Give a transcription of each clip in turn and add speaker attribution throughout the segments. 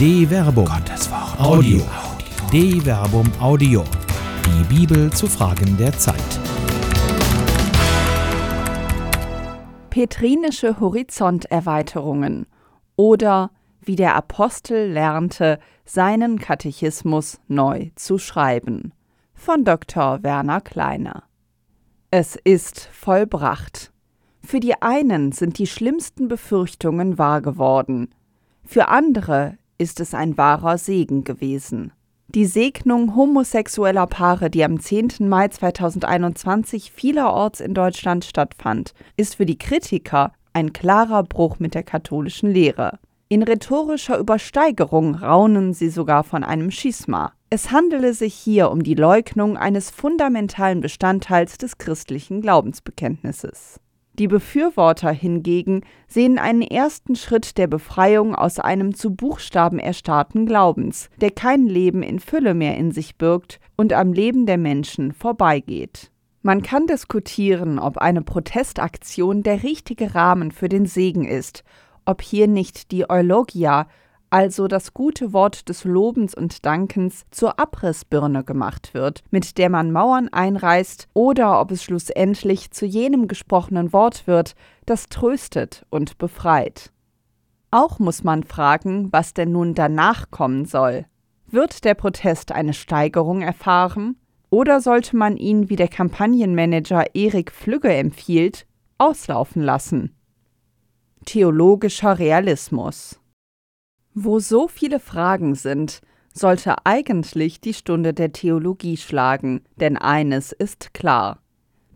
Speaker 1: De Verbum. Gottes Wort. Audio. De Verbum Audio. Die Bibel zu Fragen der Zeit.
Speaker 2: Petrinische Horizonterweiterungen oder wie der Apostel lernte, seinen Katechismus neu zu schreiben. Von Dr. Werner Kleiner. Es ist vollbracht. Für die einen sind die schlimmsten Befürchtungen wahr geworden, für andere ist es ein wahrer Segen gewesen. Die Segnung homosexueller Paare, die am 10. Mai 2021 vielerorts in Deutschland stattfand, ist für die Kritiker ein klarer Bruch mit der katholischen Lehre. In rhetorischer Übersteigerung raunen sie sogar von einem Schisma. Es handele sich hier um die Leugnung eines fundamentalen Bestandteils des christlichen Glaubensbekenntnisses. Die Befürworter hingegen sehen einen ersten Schritt der Befreiung aus einem zu Buchstaben erstarrten Glaubens, der kein Leben in Fülle mehr in sich birgt und am Leben der Menschen vorbeigeht. Man kann diskutieren, ob eine Protestaktion der richtige Rahmen für den Segen ist, ob hier nicht die Eulogia also das gute Wort des Lobens und Dankens zur Abrissbirne gemacht wird, mit der man Mauern einreißt, oder ob es schlussendlich zu jenem gesprochenen Wort wird, das tröstet und befreit. Auch muss man fragen, was denn nun danach kommen soll. Wird der Protest eine Steigerung erfahren? Oder sollte man ihn, wie der Kampagnenmanager Erik Flügge empfiehlt, auslaufen lassen? Theologischer Realismus wo so viele Fragen sind, sollte eigentlich die Stunde der Theologie schlagen, denn eines ist klar.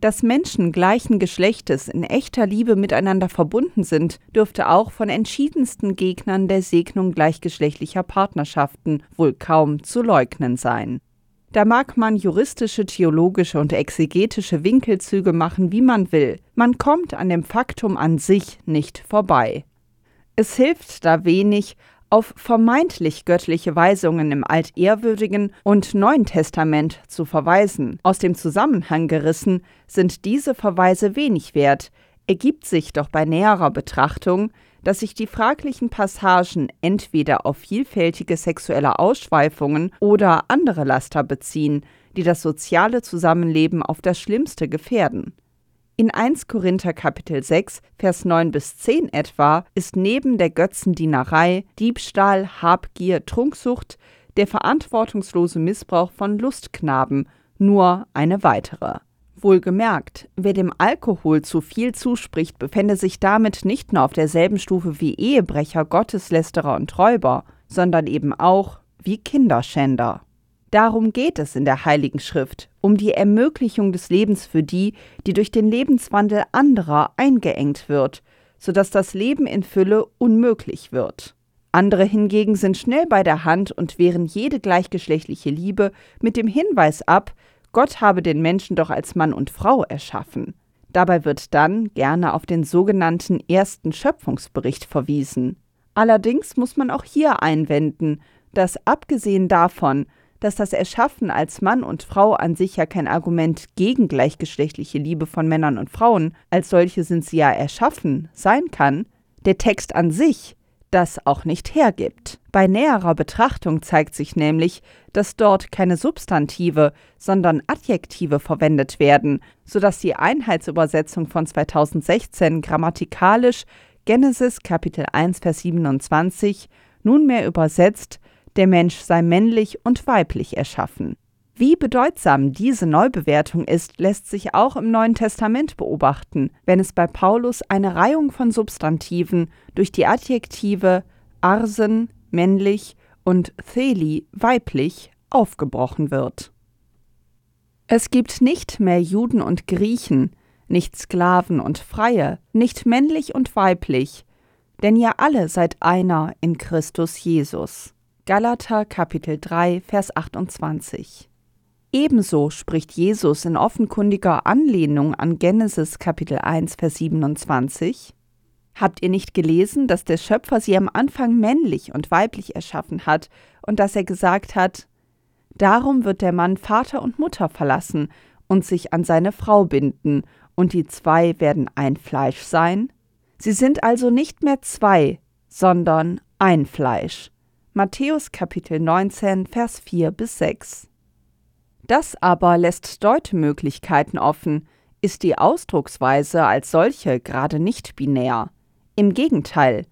Speaker 2: Dass Menschen gleichen Geschlechtes in echter Liebe miteinander verbunden sind, dürfte auch von entschiedensten Gegnern der Segnung gleichgeschlechtlicher Partnerschaften wohl kaum zu leugnen sein. Da mag man juristische, theologische und exegetische Winkelzüge machen, wie man will, man kommt an dem Faktum an sich nicht vorbei. Es hilft da wenig, auf vermeintlich göttliche Weisungen im Altehrwürdigen und Neuen Testament zu verweisen. Aus dem Zusammenhang gerissen sind diese Verweise wenig wert, ergibt sich doch bei näherer Betrachtung, dass sich die fraglichen Passagen entweder auf vielfältige sexuelle Ausschweifungen oder andere Laster beziehen, die das soziale Zusammenleben auf das Schlimmste gefährden. In 1 Korinther Kapitel 6, Vers 9 bis 10 etwa ist neben der Götzendienerei, Diebstahl, Habgier, Trunksucht der verantwortungslose Missbrauch von Lustknaben nur eine weitere. Wohlgemerkt, wer dem Alkohol zu viel zuspricht, befände sich damit nicht nur auf derselben Stufe wie Ehebrecher, Gotteslästerer und Räuber, sondern eben auch wie Kinderschänder. Darum geht es in der Heiligen Schrift, um die Ermöglichung des Lebens für die, die durch den Lebenswandel anderer eingeengt wird, sodass das Leben in Fülle unmöglich wird. Andere hingegen sind schnell bei der Hand und wehren jede gleichgeschlechtliche Liebe mit dem Hinweis ab, Gott habe den Menschen doch als Mann und Frau erschaffen. Dabei wird dann gerne auf den sogenannten ersten Schöpfungsbericht verwiesen. Allerdings muss man auch hier einwenden, dass abgesehen davon, dass das Erschaffen als Mann und Frau an sich ja kein Argument gegen gleichgeschlechtliche Liebe von Männern und Frauen, als solche sind sie ja erschaffen, sein kann, der Text an sich das auch nicht hergibt. Bei näherer Betrachtung zeigt sich nämlich, dass dort keine Substantive, sondern Adjektive verwendet werden, sodass die Einheitsübersetzung von 2016 grammatikalisch Genesis Kapitel 1 Vers 27 nunmehr übersetzt der Mensch sei männlich und weiblich erschaffen. Wie bedeutsam diese Neubewertung ist, lässt sich auch im Neuen Testament beobachten, wenn es bei Paulus eine Reihung von Substantiven durch die Adjektive arsen männlich und theli weiblich aufgebrochen wird. Es gibt nicht mehr Juden und Griechen, nicht Sklaven und Freie, nicht männlich und weiblich, denn ihr alle seid einer in Christus Jesus. Galater Kapitel 3 Vers 28. Ebenso spricht Jesus in offenkundiger Anlehnung an Genesis Kapitel 1 Vers 27 Habt ihr nicht gelesen, dass der Schöpfer sie am Anfang männlich und weiblich erschaffen hat und dass er gesagt hat, Darum wird der Mann Vater und Mutter verlassen und sich an seine Frau binden, und die zwei werden ein Fleisch sein? Sie sind also nicht mehr zwei, sondern ein Fleisch. Matthäus Kapitel 19, Vers 4 bis 6. Das aber lässt Deutemöglichkeiten offen, ist die Ausdrucksweise als solche gerade nicht binär. Im Gegenteil,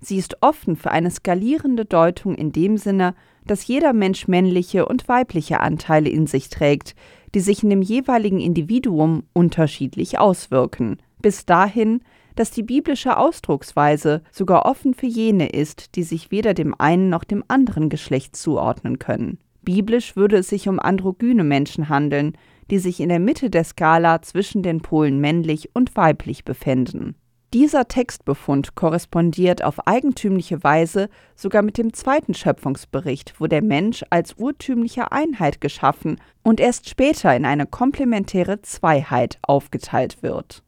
Speaker 2: sie ist offen für eine skalierende Deutung in dem Sinne, dass jeder Mensch männliche und weibliche Anteile in sich trägt, die sich in dem jeweiligen Individuum unterschiedlich auswirken, bis dahin, dass die biblische Ausdrucksweise sogar offen für jene ist, die sich weder dem einen noch dem anderen Geschlecht zuordnen können. Biblisch würde es sich um androgyne Menschen handeln, die sich in der Mitte der Skala zwischen den Polen männlich und weiblich befänden. Dieser Textbefund korrespondiert auf eigentümliche Weise sogar mit dem zweiten Schöpfungsbericht, wo der Mensch als urtümliche Einheit geschaffen und erst später in eine komplementäre Zweiheit aufgeteilt wird.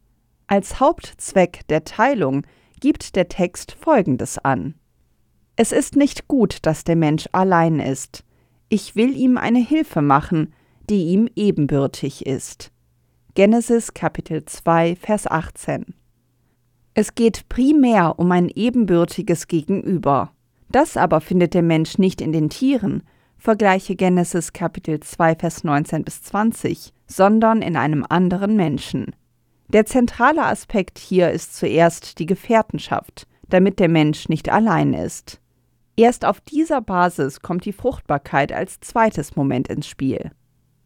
Speaker 2: Als Hauptzweck der Teilung gibt der Text Folgendes an. Es ist nicht gut, dass der Mensch allein ist. Ich will ihm eine Hilfe machen, die ihm ebenbürtig ist. Genesis Kapitel 2 Vers 18 es geht primär um ein ebenbürtiges Gegenüber. Das aber findet der Mensch nicht in den Tieren, vergleiche Genesis Kapitel 2 Vers 19 bis 20, sondern in einem anderen Menschen. Der zentrale Aspekt hier ist zuerst die Gefährtenschaft, damit der Mensch nicht allein ist. Erst auf dieser Basis kommt die Fruchtbarkeit als zweites Moment ins Spiel.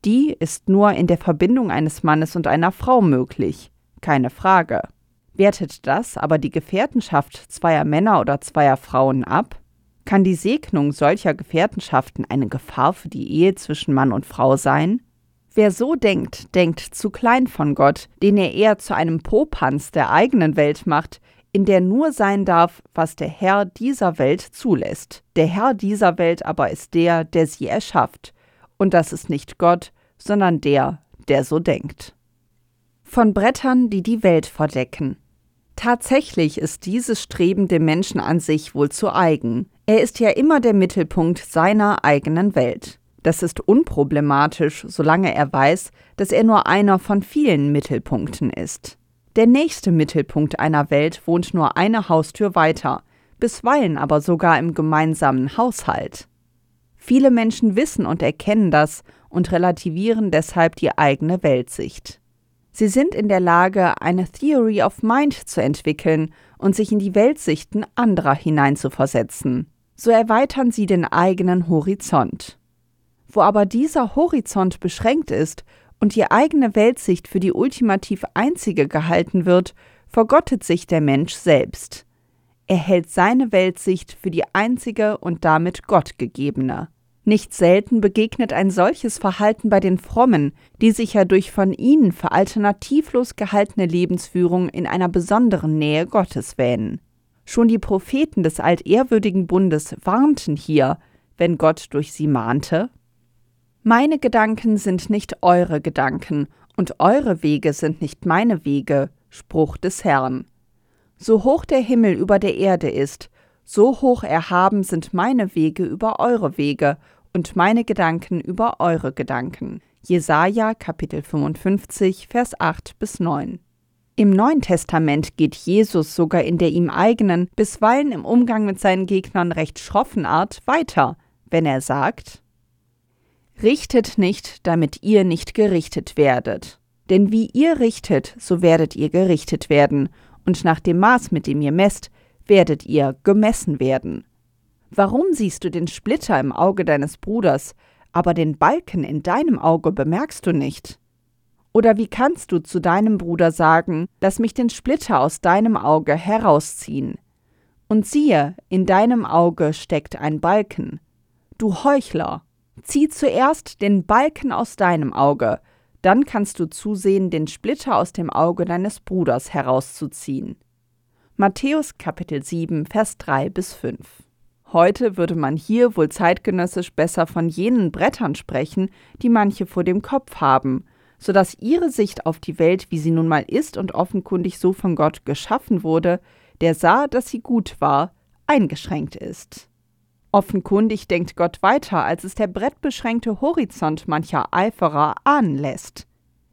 Speaker 2: Die ist nur in der Verbindung eines Mannes und einer Frau möglich, keine Frage. Wertet das aber die Gefährtenschaft zweier Männer oder zweier Frauen ab? Kann die Segnung solcher Gefährtenschaften eine Gefahr für die Ehe zwischen Mann und Frau sein? Wer so denkt, denkt zu klein von Gott, den er eher zu einem Popanz der eigenen Welt macht, in der nur sein darf, was der Herr dieser Welt zulässt. Der Herr dieser Welt aber ist der, der sie erschafft. Und das ist nicht Gott, sondern der, der so denkt. Von Brettern, die die Welt verdecken. Tatsächlich ist dieses Streben dem Menschen an sich wohl zu eigen. Er ist ja immer der Mittelpunkt seiner eigenen Welt. Das ist unproblematisch, solange er weiß, dass er nur einer von vielen Mittelpunkten ist. Der nächste Mittelpunkt einer Welt wohnt nur eine Haustür weiter, bisweilen aber sogar im gemeinsamen Haushalt. Viele Menschen wissen und erkennen das und relativieren deshalb die eigene Weltsicht. Sie sind in der Lage, eine Theory of Mind zu entwickeln und sich in die Weltsichten anderer hineinzuversetzen. So erweitern sie den eigenen Horizont. Wo aber dieser Horizont beschränkt ist und die eigene Weltsicht für die ultimativ einzige gehalten wird, vergottet sich der Mensch selbst. Er hält seine Weltsicht für die einzige und damit gottgegebene. Nicht selten begegnet ein solches Verhalten bei den Frommen, die sich ja durch von ihnen für alternativlos gehaltene Lebensführung in einer besonderen Nähe Gottes wähnen. Schon die Propheten des altehrwürdigen Bundes warnten hier, wenn Gott durch sie mahnte Meine Gedanken sind nicht eure Gedanken, und eure Wege sind nicht meine Wege, Spruch des Herrn. So hoch der Himmel über der Erde ist, so hoch erhaben sind meine Wege über eure Wege und meine Gedanken über eure Gedanken. Jesaja Kapitel 55, Vers 8 bis 9. Im Neuen Testament geht Jesus sogar in der ihm eigenen, bisweilen im Umgang mit seinen Gegnern recht schroffen Art weiter, wenn er sagt: Richtet nicht, damit ihr nicht gerichtet werdet. Denn wie ihr richtet, so werdet ihr gerichtet werden, und nach dem Maß, mit dem ihr messt, werdet ihr gemessen werden. Warum siehst du den Splitter im Auge deines Bruders, aber den Balken in deinem Auge bemerkst du nicht? Oder wie kannst du zu deinem Bruder sagen, lass mich den Splitter aus deinem Auge herausziehen? Und siehe, in deinem Auge steckt ein Balken. Du Heuchler, zieh zuerst den Balken aus deinem Auge, dann kannst du zusehen, den Splitter aus dem Auge deines Bruders herauszuziehen. Matthäus Kapitel 7, Vers 3 bis 5 Heute würde man hier wohl zeitgenössisch besser von jenen Brettern sprechen, die manche vor dem Kopf haben, so dass ihre Sicht auf die Welt, wie sie nun mal ist und offenkundig so von Gott geschaffen wurde, der sah, dass sie gut war, eingeschränkt ist. Offenkundig denkt Gott weiter, als es der brettbeschränkte Horizont mancher Eiferer ahnen lässt.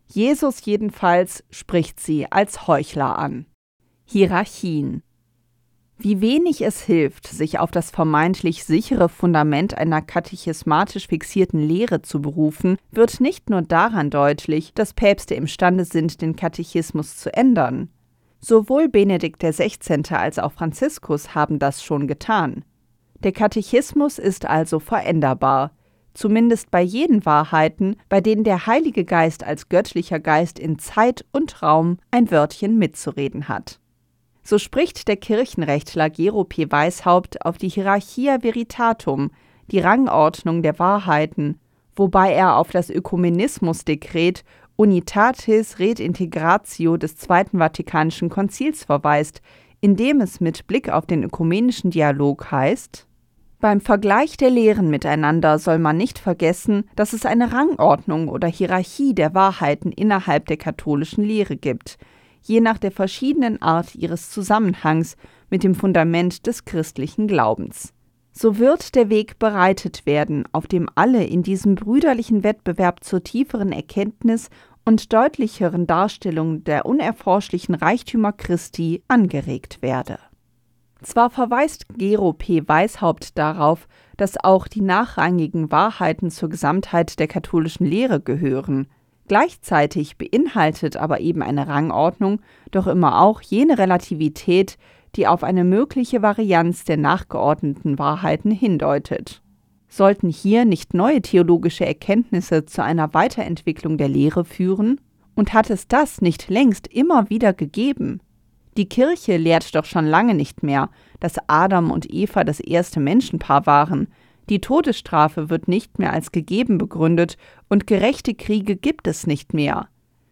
Speaker 2: Jesus jedenfalls spricht sie als Heuchler an. Hierarchien Wie wenig es hilft, sich auf das vermeintlich sichere Fundament einer katechismatisch fixierten Lehre zu berufen, wird nicht nur daran deutlich, dass Päpste imstande sind, den Katechismus zu ändern. Sowohl Benedikt XVI. als auch Franziskus haben das schon getan. Der Katechismus ist also veränderbar, zumindest bei jenen Wahrheiten, bei denen der Heilige Geist als göttlicher Geist in Zeit und Raum ein Wörtchen mitzureden hat. So spricht der Kirchenrechtler Gero P. Weishaupt auf die Hierarchia Veritatum, die Rangordnung der Wahrheiten, wobei er auf das Ökumenismusdekret Unitatis Redintegratio des Zweiten Vatikanischen Konzils verweist, in dem es mit Blick auf den ökumenischen Dialog heißt beim Vergleich der Lehren miteinander soll man nicht vergessen, dass es eine Rangordnung oder Hierarchie der Wahrheiten innerhalb der katholischen Lehre gibt, je nach der verschiedenen Art ihres Zusammenhangs mit dem Fundament des christlichen Glaubens. So wird der Weg bereitet werden, auf dem alle in diesem brüderlichen Wettbewerb zur tieferen Erkenntnis und deutlicheren Darstellung der unerforschlichen Reichtümer Christi angeregt werde. Zwar verweist Gero P. Weishaupt darauf, dass auch die nachrangigen Wahrheiten zur Gesamtheit der katholischen Lehre gehören, Gleichzeitig beinhaltet aber eben eine Rangordnung doch immer auch jene Relativität, die auf eine mögliche Varianz der nachgeordneten Wahrheiten hindeutet. Sollten hier nicht neue theologische Erkenntnisse zu einer Weiterentwicklung der Lehre führen? Und hat es das nicht längst immer wieder gegeben? Die Kirche lehrt doch schon lange nicht mehr, dass Adam und Eva das erste Menschenpaar waren, die Todesstrafe wird nicht mehr als gegeben begründet und gerechte Kriege gibt es nicht mehr.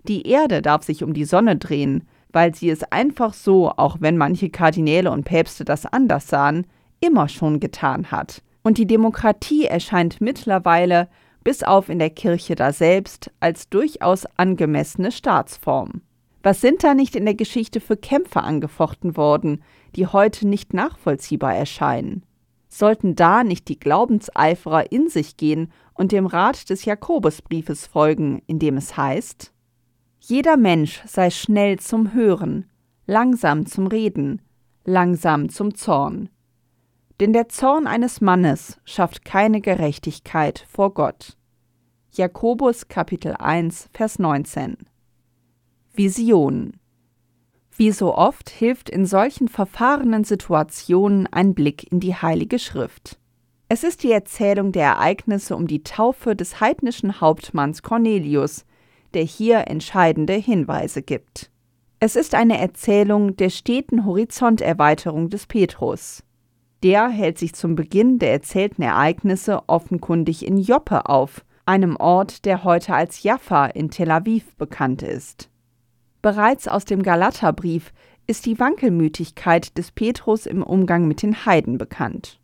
Speaker 2: Die Erde darf sich um die Sonne drehen, weil sie es einfach so, auch wenn manche Kardinäle und Päpste das anders sahen, immer schon getan hat. Und die Demokratie erscheint mittlerweile, bis auf in der Kirche daselbst, als durchaus angemessene Staatsform. Was sind da nicht in der Geschichte für Kämpfe angefochten worden, die heute nicht nachvollziehbar erscheinen? Sollten da nicht die Glaubenseiferer in sich gehen und dem Rat des Jakobusbriefes folgen, in dem es heißt: Jeder Mensch sei schnell zum Hören, langsam zum Reden, langsam zum Zorn. Denn der Zorn eines Mannes schafft keine Gerechtigkeit vor Gott. Jakobus Kapitel 1 Vers 19 Vision wie so oft hilft in solchen verfahrenen Situationen ein Blick in die Heilige Schrift. Es ist die Erzählung der Ereignisse um die Taufe des heidnischen Hauptmanns Cornelius, der hier entscheidende Hinweise gibt. Es ist eine Erzählung der steten Horizonterweiterung des Petrus. Der hält sich zum Beginn der erzählten Ereignisse offenkundig in Joppe auf, einem Ort, der heute als Jaffa in Tel Aviv bekannt ist. Bereits aus dem Galaterbrief ist die Wankelmütigkeit des Petrus im Umgang mit den Heiden bekannt.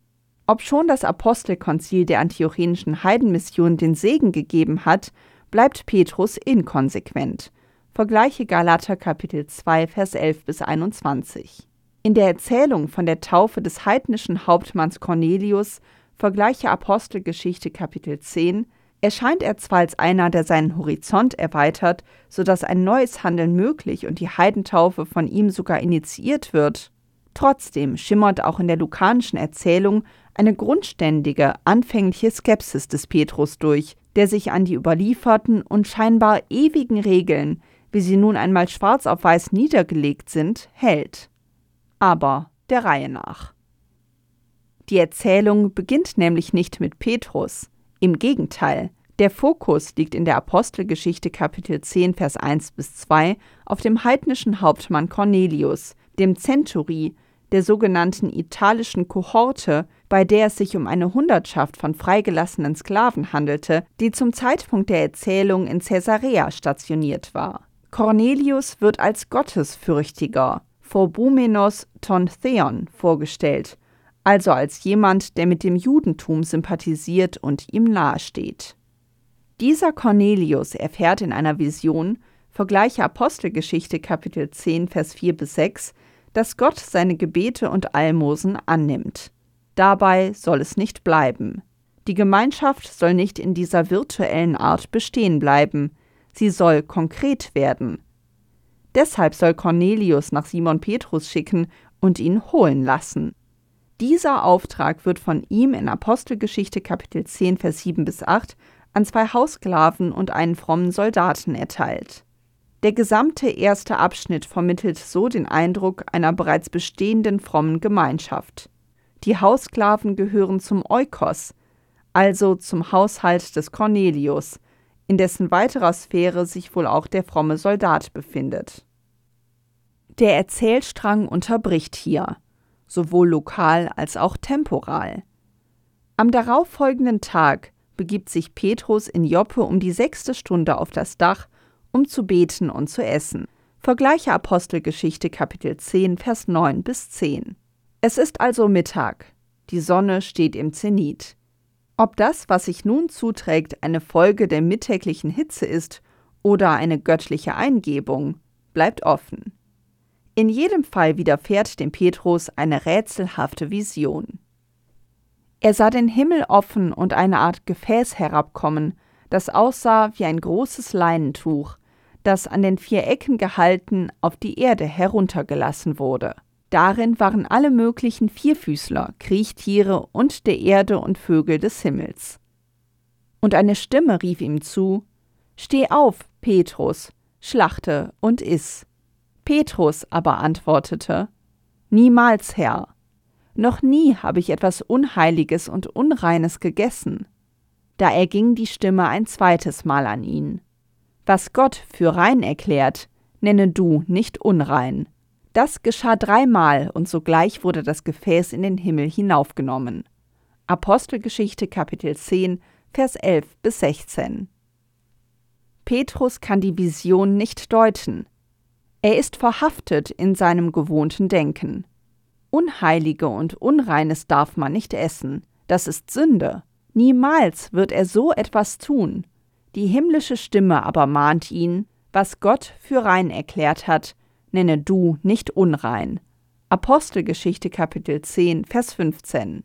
Speaker 2: Obschon das Apostelkonzil der antiochenischen Heidenmission den Segen gegeben hat, bleibt Petrus inkonsequent. Vergleiche Galater Kapitel 2 Vers 11 bis 21. In der Erzählung von der Taufe des heidnischen Hauptmanns Cornelius vergleiche Apostelgeschichte Kapitel 10 erscheint er zwar als einer, der seinen Horizont erweitert, so dass ein neues Handeln möglich und die Heidentaufe von ihm sogar initiiert wird, trotzdem schimmert auch in der lukanischen Erzählung eine grundständige, anfängliche Skepsis des Petrus durch, der sich an die überlieferten und scheinbar ewigen Regeln, wie sie nun einmal schwarz auf weiß niedergelegt sind, hält. Aber der Reihe nach. Die Erzählung beginnt nämlich nicht mit Petrus, im Gegenteil, der Fokus liegt in der Apostelgeschichte Kapitel 10 Vers 1 bis 2 auf dem heidnischen Hauptmann Cornelius, dem Centuri, der sogenannten italischen Kohorte, bei der es sich um eine Hundertschaft von freigelassenen Sklaven handelte, die zum Zeitpunkt der Erzählung in Caesarea stationiert war. Cornelius wird als Gottesfürchtiger, Phobumenos ton Theon, vorgestellt also als jemand, der mit dem Judentum sympathisiert und ihm nahesteht. Dieser Cornelius erfährt in einer Vision, vergleiche Apostelgeschichte Kapitel 10, Vers 4 bis 6, dass Gott seine Gebete und Almosen annimmt. Dabei soll es nicht bleiben. Die Gemeinschaft soll nicht in dieser virtuellen Art bestehen bleiben, sie soll konkret werden. Deshalb soll Cornelius nach Simon Petrus schicken und ihn holen lassen. Dieser Auftrag wird von ihm in Apostelgeschichte Kapitel 10 Vers 7 bis 8 an zwei Haussklaven und einen frommen Soldaten erteilt. Der gesamte erste Abschnitt vermittelt so den Eindruck einer bereits bestehenden frommen Gemeinschaft. Die Haussklaven gehören zum Eukos, also zum Haushalt des Cornelius, in dessen weiterer Sphäre sich wohl auch der fromme Soldat befindet. Der Erzählstrang unterbricht hier, sowohl lokal als auch temporal. Am darauffolgenden Tag begibt sich Petrus in Joppe um die sechste Stunde auf das Dach um zu beten und zu essen. Vergleiche Apostelgeschichte Kapitel 10, Vers 9 bis 10. Es ist also Mittag. Die Sonne steht im Zenit. Ob das, was sich nun zuträgt, eine Folge der mittäglichen Hitze ist oder eine göttliche Eingebung, bleibt offen. In jedem Fall widerfährt dem Petrus eine rätselhafte Vision. Er sah den Himmel offen und eine Art Gefäß herabkommen, das aussah wie ein großes Leinentuch, das an den vier Ecken gehalten auf die Erde heruntergelassen wurde. Darin waren alle möglichen Vierfüßler, Kriechtiere und der Erde und Vögel des Himmels. Und eine Stimme rief ihm zu Steh auf, Petrus, schlachte und iss. Petrus aber antwortete Niemals, Herr. Noch nie habe ich etwas Unheiliges und Unreines gegessen. Da erging die Stimme ein zweites Mal an ihn. Was Gott für rein erklärt, nenne du nicht unrein. Das geschah dreimal und sogleich wurde das Gefäß in den Himmel hinaufgenommen. Apostelgeschichte Kapitel 10, Vers 11 bis 16. Petrus kann die Vision nicht deuten. Er ist verhaftet in seinem gewohnten Denken. Unheilige und Unreines darf man nicht essen, das ist Sünde. Niemals wird er so etwas tun. Die himmlische Stimme aber mahnt ihn, was Gott für rein erklärt hat, nenne du nicht unrein. Apostelgeschichte Kapitel 10, Vers 15.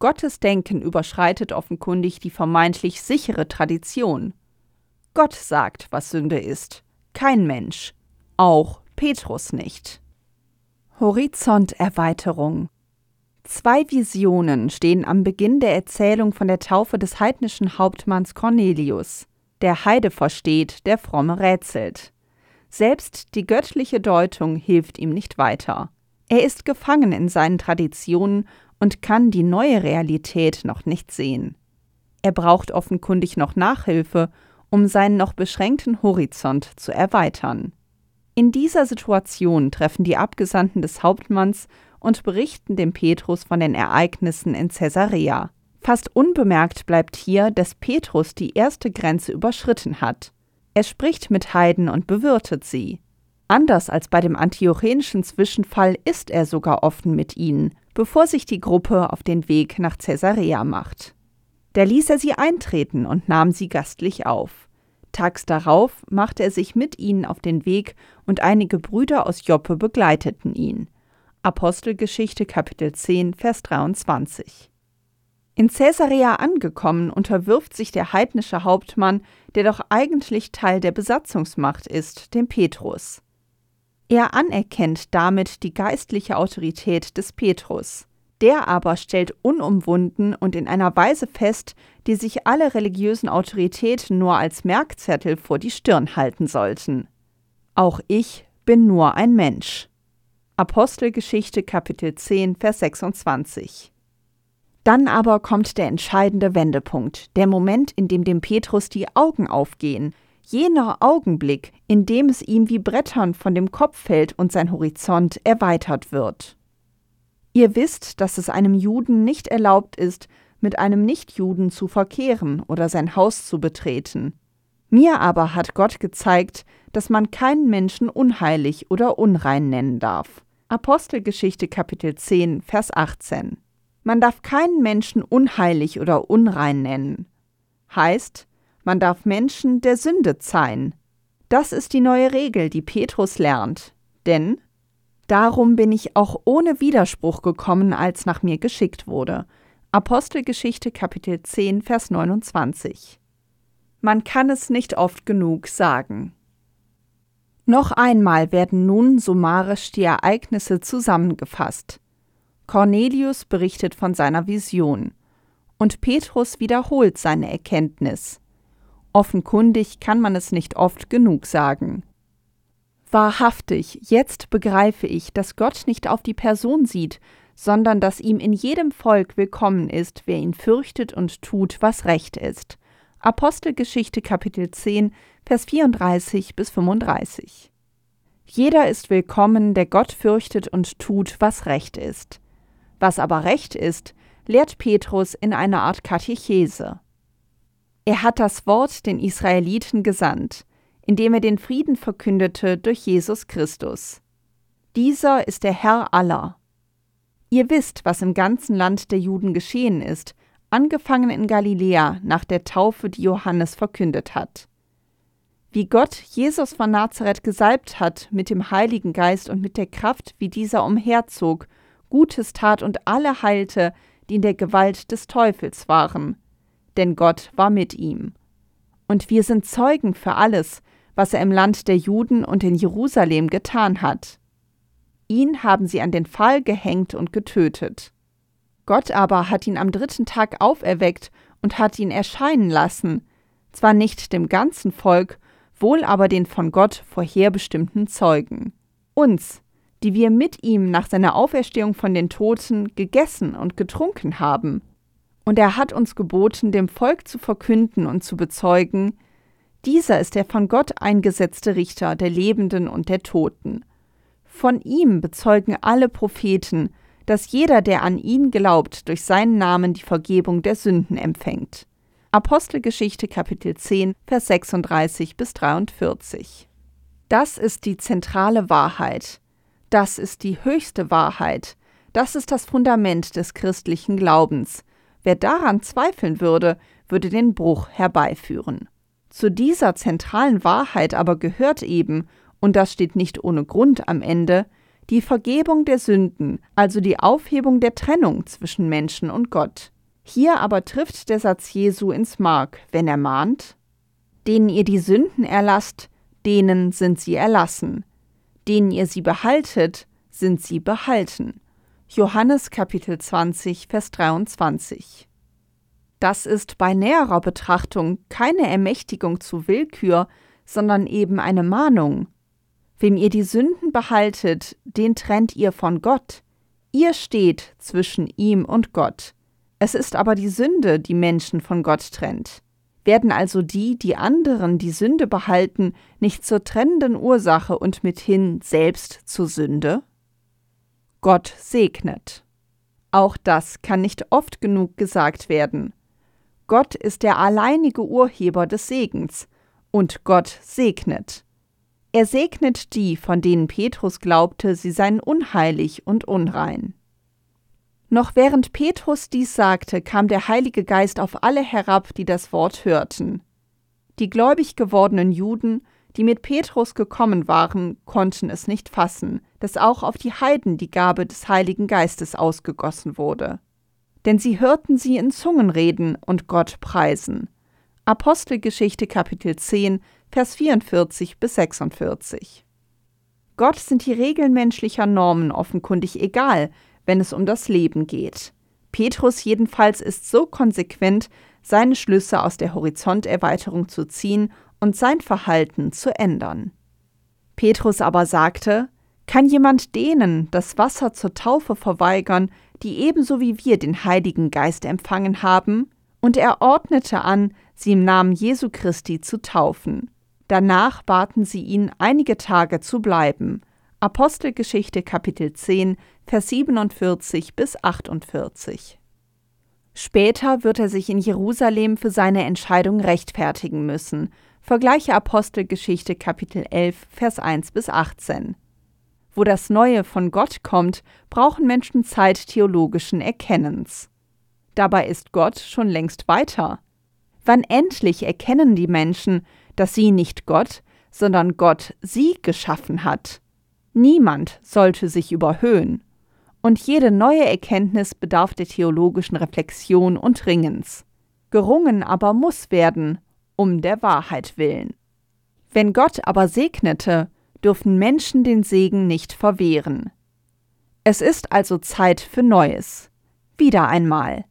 Speaker 2: Gottes Denken überschreitet offenkundig die vermeintlich sichere Tradition. Gott sagt, was Sünde ist, kein Mensch, auch Petrus nicht. Horizonterweiterung Zwei Visionen stehen am Beginn der Erzählung von der Taufe des heidnischen Hauptmanns Cornelius. Der Heide versteht, der Fromme rätselt. Selbst die göttliche Deutung hilft ihm nicht weiter. Er ist gefangen in seinen Traditionen und kann die neue Realität noch nicht sehen. Er braucht offenkundig noch Nachhilfe, um seinen noch beschränkten Horizont zu erweitern. In dieser Situation treffen die Abgesandten des Hauptmanns und berichten dem Petrus von den Ereignissen in Caesarea. Fast unbemerkt bleibt hier, dass Petrus die erste Grenze überschritten hat. Er spricht mit Heiden und bewirtet sie. Anders als bei dem antiochenischen Zwischenfall ist er sogar offen mit ihnen, bevor sich die Gruppe auf den Weg nach Caesarea macht. Da ließ er sie eintreten und nahm sie gastlich auf. Tags darauf machte er sich mit ihnen auf den Weg und einige Brüder aus Joppe begleiteten ihn. Apostelgeschichte Kapitel 10, Vers 23. In Caesarea angekommen, unterwirft sich der heidnische Hauptmann, der doch eigentlich Teil der Besatzungsmacht ist, dem Petrus. Er anerkennt damit die geistliche Autorität des Petrus. Der aber stellt unumwunden und in einer Weise fest, die sich alle religiösen Autoritäten nur als Merkzettel vor die Stirn halten sollten. Auch ich bin nur ein Mensch. Apostelgeschichte Kapitel 10, Vers 26. Dann aber kommt der entscheidende Wendepunkt, der Moment, in dem dem Petrus die Augen aufgehen, jener Augenblick, in dem es ihm wie Brettern von dem Kopf fällt und sein Horizont erweitert wird. Ihr wisst, dass es einem Juden nicht erlaubt ist, mit einem Nichtjuden zu verkehren oder sein Haus zu betreten. Mir aber hat Gott gezeigt, dass man keinen Menschen unheilig oder unrein nennen darf. Apostelgeschichte Kapitel 10, Vers 18. Man darf keinen Menschen unheilig oder unrein nennen. Heißt, man darf Menschen der Sünde zeihen. Das ist die neue Regel, die Petrus lernt. Denn darum bin ich auch ohne Widerspruch gekommen, als nach mir geschickt wurde. Apostelgeschichte Kapitel 10, Vers 29. Man kann es nicht oft genug sagen. Noch einmal werden nun summarisch die Ereignisse zusammengefasst. Cornelius berichtet von seiner Vision und Petrus wiederholt seine Erkenntnis. Offenkundig kann man es nicht oft genug sagen. Wahrhaftig, jetzt begreife ich, dass Gott nicht auf die Person sieht, sondern dass ihm in jedem Volk willkommen ist, wer ihn fürchtet und tut, was recht ist. Apostelgeschichte Kapitel 10, Vers 34 bis 35. Jeder ist willkommen, der Gott fürchtet und tut, was recht ist. Was aber recht ist, lehrt Petrus in einer Art Katechese. Er hat das Wort den Israeliten gesandt, indem er den Frieden verkündete durch Jesus Christus. Dieser ist der Herr aller. Ihr wisst, was im ganzen Land der Juden geschehen ist, angefangen in Galiläa nach der Taufe, die Johannes verkündet hat. Wie Gott Jesus von Nazareth gesalbt hat mit dem Heiligen Geist und mit der Kraft, wie dieser umherzog, Gutes tat und alle heilte, die in der Gewalt des Teufels waren. Denn Gott war mit ihm. Und wir sind Zeugen für alles, was er im Land der Juden und in Jerusalem getan hat. Ihn haben sie an den Pfahl gehängt und getötet. Gott aber hat ihn am dritten Tag auferweckt und hat ihn erscheinen lassen, zwar nicht dem ganzen Volk, wohl aber den von Gott vorherbestimmten Zeugen. Uns, die wir mit ihm nach seiner Auferstehung von den Toten gegessen und getrunken haben. Und er hat uns geboten, dem Volk zu verkünden und zu bezeugen, dieser ist der von Gott eingesetzte Richter der Lebenden und der Toten. Von ihm bezeugen alle Propheten, dass jeder, der an ihn glaubt, durch seinen Namen die Vergebung der Sünden empfängt. Apostelgeschichte Kapitel 10, Vers 36 bis 43. Das ist die zentrale Wahrheit. Das ist die höchste Wahrheit. Das ist das Fundament des christlichen Glaubens. Wer daran zweifeln würde, würde den Bruch herbeiführen. Zu dieser zentralen Wahrheit aber gehört eben, und das steht nicht ohne Grund am Ende, die Vergebung der Sünden, also die Aufhebung der Trennung zwischen Menschen und Gott. Hier aber trifft der Satz Jesu ins Mark, wenn er mahnt, denen ihr die Sünden erlasst, denen sind sie erlassen, denen ihr sie behaltet, sind sie behalten. Johannes Kapitel 20, Vers 23. Das ist bei näherer Betrachtung keine Ermächtigung zu Willkür, sondern eben eine Mahnung, Wem ihr die Sünden behaltet, den trennt ihr von Gott. Ihr steht zwischen ihm und Gott. Es ist aber die Sünde, die Menschen von Gott trennt. Werden also die, die anderen die Sünde behalten, nicht zur trennenden Ursache und mithin selbst zur Sünde? Gott segnet. Auch das kann nicht oft genug gesagt werden. Gott ist der alleinige Urheber des Segens, und Gott segnet. Er segnet die, von denen Petrus glaubte, sie seien unheilig und unrein. Noch während Petrus dies sagte, kam der Heilige Geist auf alle herab, die das Wort hörten. Die gläubig gewordenen Juden, die mit Petrus gekommen waren, konnten es nicht fassen, dass auch auf die Heiden die Gabe des Heiligen Geistes ausgegossen wurde. Denn sie hörten sie in Zungen reden und Gott preisen. Apostelgeschichte Kapitel 10, Vers 44 bis 46. Gott sind die Regeln menschlicher Normen offenkundig egal, wenn es um das Leben geht. Petrus jedenfalls ist so konsequent, seine Schlüsse aus der Horizonterweiterung zu ziehen und sein Verhalten zu ändern. Petrus aber sagte, kann jemand denen das Wasser zur Taufe verweigern, die ebenso wie wir den Heiligen Geist empfangen haben? Und er ordnete an, sie im Namen Jesu Christi zu taufen. Danach baten sie ihn, einige Tage zu bleiben. Apostelgeschichte Kapitel 10, Vers 47 bis 48. Später wird er sich in Jerusalem für seine Entscheidung rechtfertigen müssen. Vergleiche Apostelgeschichte Kapitel 11, Vers 1 bis 18. Wo das Neue von Gott kommt, brauchen Menschen Zeit theologischen Erkennens. Dabei ist Gott schon längst weiter. Wann endlich erkennen die Menschen, dass sie nicht Gott, sondern Gott sie geschaffen hat. Niemand sollte sich überhöhen. Und jede neue Erkenntnis bedarf der theologischen Reflexion und Ringens. Gerungen aber muss werden, um der Wahrheit willen. Wenn Gott aber segnete, dürfen Menschen den Segen nicht verwehren. Es ist also Zeit für Neues. Wieder einmal.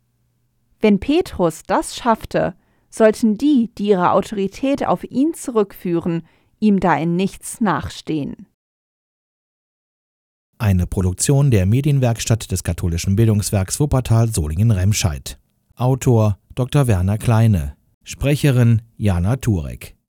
Speaker 2: Wenn Petrus das schaffte, sollten die, die ihre Autorität auf ihn zurückführen, ihm da in nichts nachstehen.
Speaker 1: Eine Produktion der Medienwerkstatt des katholischen Bildungswerks Wuppertal Solingen-Remscheid. Autor Dr. Werner Kleine. Sprecherin Jana Turek.